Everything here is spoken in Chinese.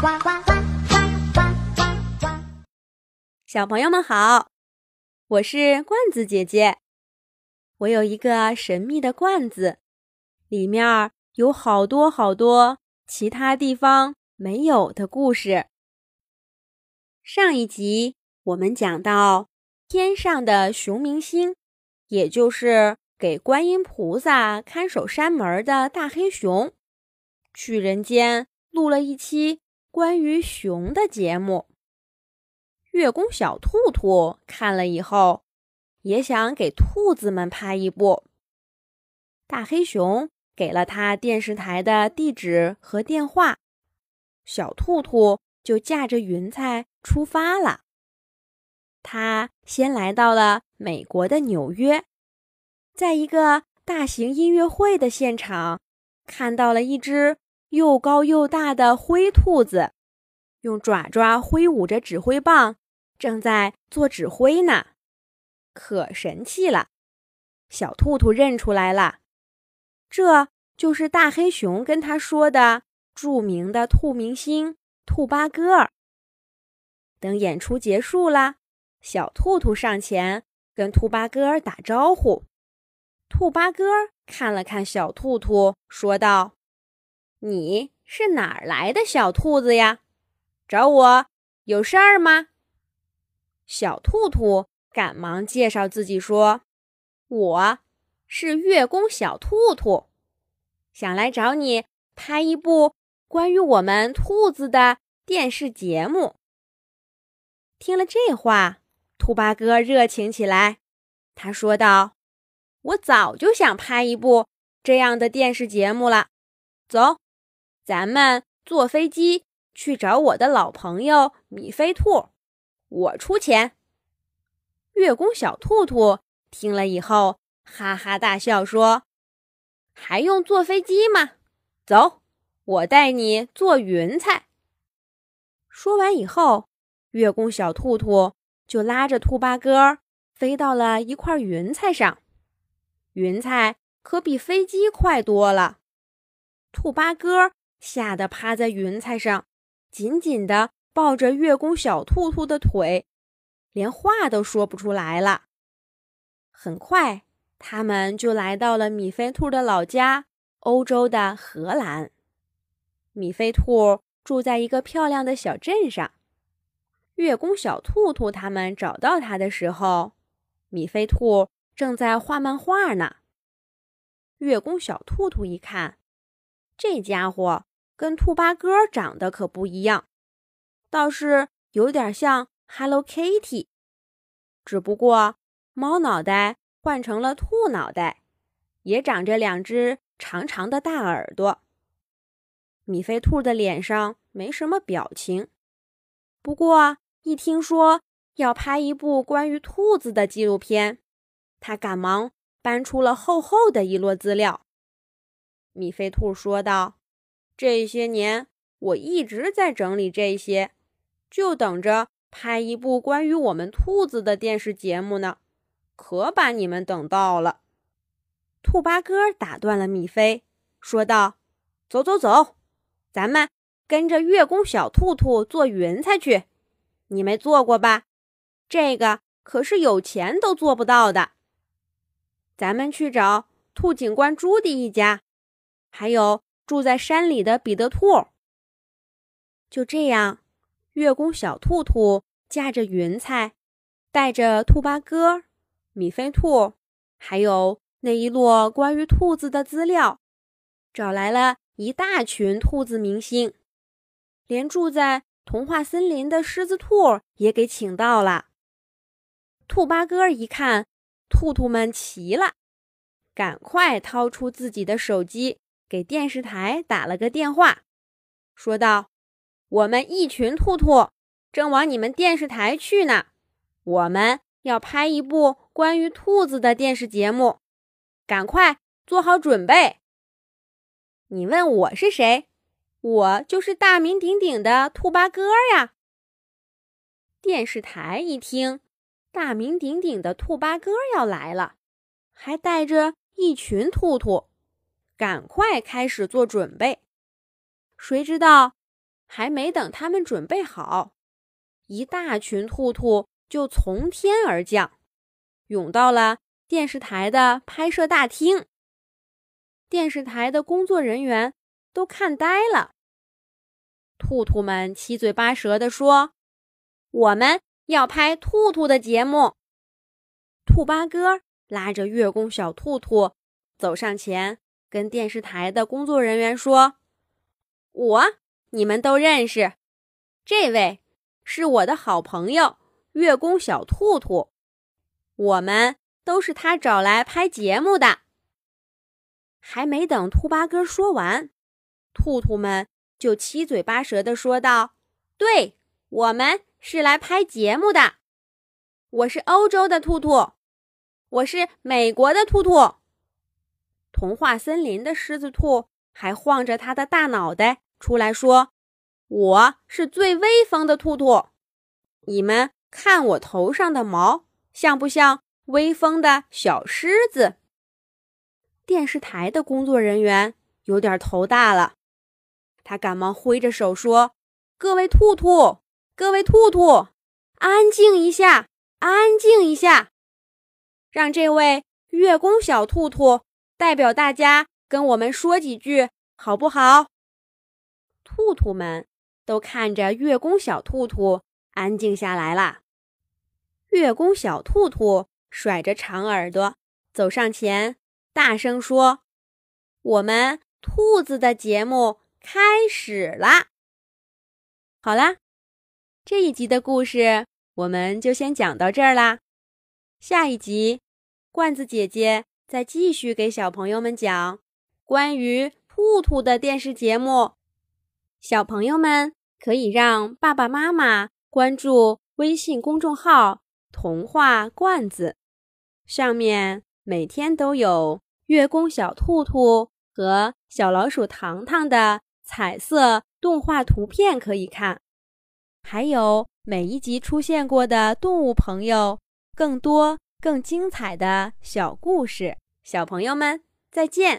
呱呱呱呱呱呱！小朋友们好，我是罐子姐姐。我有一个神秘的罐子，里面有好多好多其他地方没有的故事。上一集我们讲到天上的熊明星，也就是给观音菩萨看守山门的大黑熊，去人间录了一期。关于熊的节目，月宫小兔兔看了以后，也想给兔子们拍一部。大黑熊给了他电视台的地址和电话，小兔兔就驾着云彩出发了。他先来到了美国的纽约，在一个大型音乐会的现场，看到了一只。又高又大的灰兔子，用爪爪挥舞着指挥棒，正在做指挥呢，可神气了。小兔兔认出来了，这就是大黑熊跟他说的著名的兔明星兔八哥。等演出结束了，小兔兔上前跟兔八哥打招呼。兔八哥看了看小兔兔，说道。你是哪儿来的小兔子呀？找我有事儿吗？小兔兔赶忙介绍自己说：“我是月宫小兔兔，想来找你拍一部关于我们兔子的电视节目。”听了这话，兔八哥热情起来，他说道：“我早就想拍一部这样的电视节目了，走。”咱们坐飞机去找我的老朋友米菲兔，我出钱。月宫小兔兔听了以后，哈哈大笑说：“还用坐飞机吗？走，我带你坐云彩。”说完以后，月宫小兔兔就拉着兔八哥飞到了一块云彩上，云彩可比飞机快多了。兔八哥。吓得趴在云彩上，紧紧地抱着月宫小兔兔的腿，连话都说不出来了。很快，他们就来到了米菲兔的老家——欧洲的荷兰。米菲兔住在一个漂亮的小镇上。月宫小兔兔他们找到他的时候，米菲兔正在画漫画呢。月宫小兔兔一看，这家伙。跟兔八哥长得可不一样，倒是有点像 Hello Kitty，只不过猫脑袋换成了兔脑袋，也长着两只长长的大耳朵。米菲兔的脸上没什么表情，不过一听说要拍一部关于兔子的纪录片，他赶忙搬出了厚厚的一摞资料。米菲兔说道。这些年，我一直在整理这些，就等着拍一部关于我们兔子的电视节目呢。可把你们等到了！兔八哥打断了米菲，说道：“走走走，咱们跟着月宫小兔兔坐云彩去。你没坐过吧？这个可是有钱都做不到的。咱们去找兔警官朱迪一家，还有。”住在山里的彼得兔。就这样，月宫小兔兔驾着云彩，带着兔八哥、米菲兔，还有那一摞关于兔子的资料，找来了一大群兔子明星，连住在童话森林的狮子兔也给请到了。兔八哥一看，兔兔们齐了，赶快掏出自己的手机。给电视台打了个电话，说道：“我们一群兔兔正往你们电视台去呢，我们要拍一部关于兔子的电视节目，赶快做好准备。”你问我是谁？我就是大名鼎鼎的兔八哥呀。电视台一听，大名鼎鼎的兔八哥要来了，还带着一群兔兔。赶快开始做准备。谁知道还没等他们准备好，一大群兔兔就从天而降，涌到了电视台的拍摄大厅。电视台的工作人员都看呆了。兔兔们七嘴八舌地说：“我们要拍兔兔的节目。”兔八哥拉着月宫小兔兔走上前，跟电视台的工作人员说：“我你们都认识，这位是我的好朋友月宫小兔兔，我们都是他找来拍节目的。”还没等兔八哥说完，兔兔们。就七嘴八舌的说道：“对我们是来拍节目的。我是欧洲的兔兔，我是美国的兔兔。童话森林的狮子兔还晃着他的大脑袋出来说：‘我是最威风的兔兔。你们看我头上的毛，像不像威风的小狮子？’电视台的工作人员有点头大了。”他赶忙挥着手说：“各位兔兔，各位兔兔，安静一下，安静一下，让这位月宫小兔兔代表大家跟我们说几句，好不好？”兔兔们都看着月宫小兔兔，安静下来了。月宫小兔兔甩着长耳朵走上前，大声说：“我们兔子的节目。”开始啦！好啦，这一集的故事我们就先讲到这儿啦。下一集，罐子姐姐再继续给小朋友们讲关于兔兔的电视节目。小朋友们可以让爸爸妈妈关注微信公众号“童话罐子”，上面每天都有月宫小兔兔和小老鼠糖糖的。彩色动画图片可以看，还有每一集出现过的动物朋友，更多更精彩的小故事。小朋友们，再见。